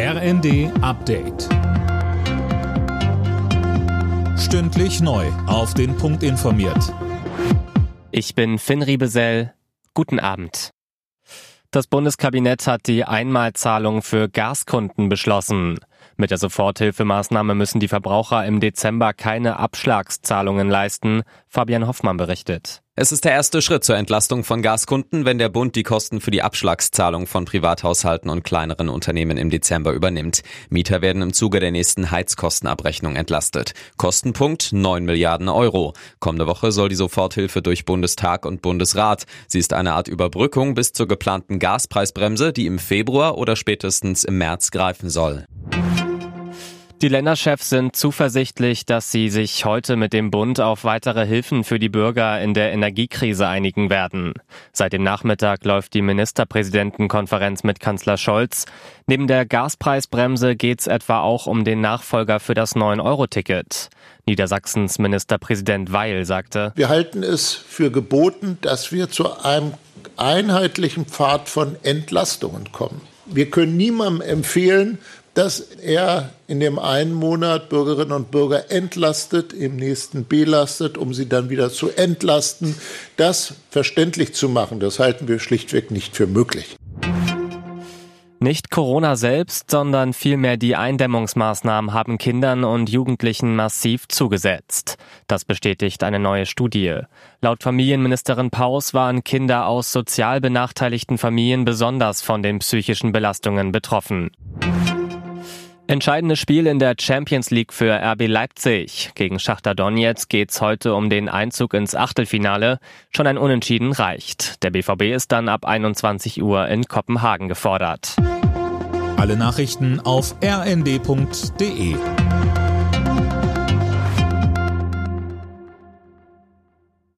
RND Update. Stündlich neu. Auf den Punkt informiert. Ich bin Finn Riebesell. Guten Abend. Das Bundeskabinett hat die Einmalzahlung für Gaskunden beschlossen. Mit der Soforthilfemaßnahme müssen die Verbraucher im Dezember keine Abschlagszahlungen leisten. Fabian Hoffmann berichtet. Es ist der erste Schritt zur Entlastung von Gaskunden, wenn der Bund die Kosten für die Abschlagszahlung von Privathaushalten und kleineren Unternehmen im Dezember übernimmt. Mieter werden im Zuge der nächsten Heizkostenabrechnung entlastet. Kostenpunkt 9 Milliarden Euro. Kommende Woche soll die Soforthilfe durch Bundestag und Bundesrat. Sie ist eine Art Überbrückung bis zur geplanten Gaspreisbremse, die im Februar oder spätestens im März greifen soll. Die Länderchefs sind zuversichtlich, dass sie sich heute mit dem Bund auf weitere Hilfen für die Bürger in der Energiekrise einigen werden. Seit dem Nachmittag läuft die Ministerpräsidentenkonferenz mit Kanzler Scholz. Neben der Gaspreisbremse geht es etwa auch um den Nachfolger für das 9-Euro-Ticket. Niedersachsens Ministerpräsident Weil sagte, Wir halten es für geboten, dass wir zu einem einheitlichen Pfad von Entlastungen kommen. Wir können niemandem empfehlen, dass er in dem einen Monat Bürgerinnen und Bürger entlastet, im nächsten belastet, um sie dann wieder zu entlasten. Das verständlich zu machen, das halten wir schlichtweg nicht für möglich. Nicht Corona selbst, sondern vielmehr die Eindämmungsmaßnahmen haben Kindern und Jugendlichen massiv zugesetzt. Das bestätigt eine neue Studie. Laut Familienministerin Paus waren Kinder aus sozial benachteiligten Familien besonders von den psychischen Belastungen betroffen. Entscheidendes Spiel in der Champions League für RB Leipzig. Gegen Schachter Donetsk geht's heute um den Einzug ins Achtelfinale. Schon ein Unentschieden reicht. Der BVB ist dann ab 21 Uhr in Kopenhagen gefordert. Alle Nachrichten auf rnd.de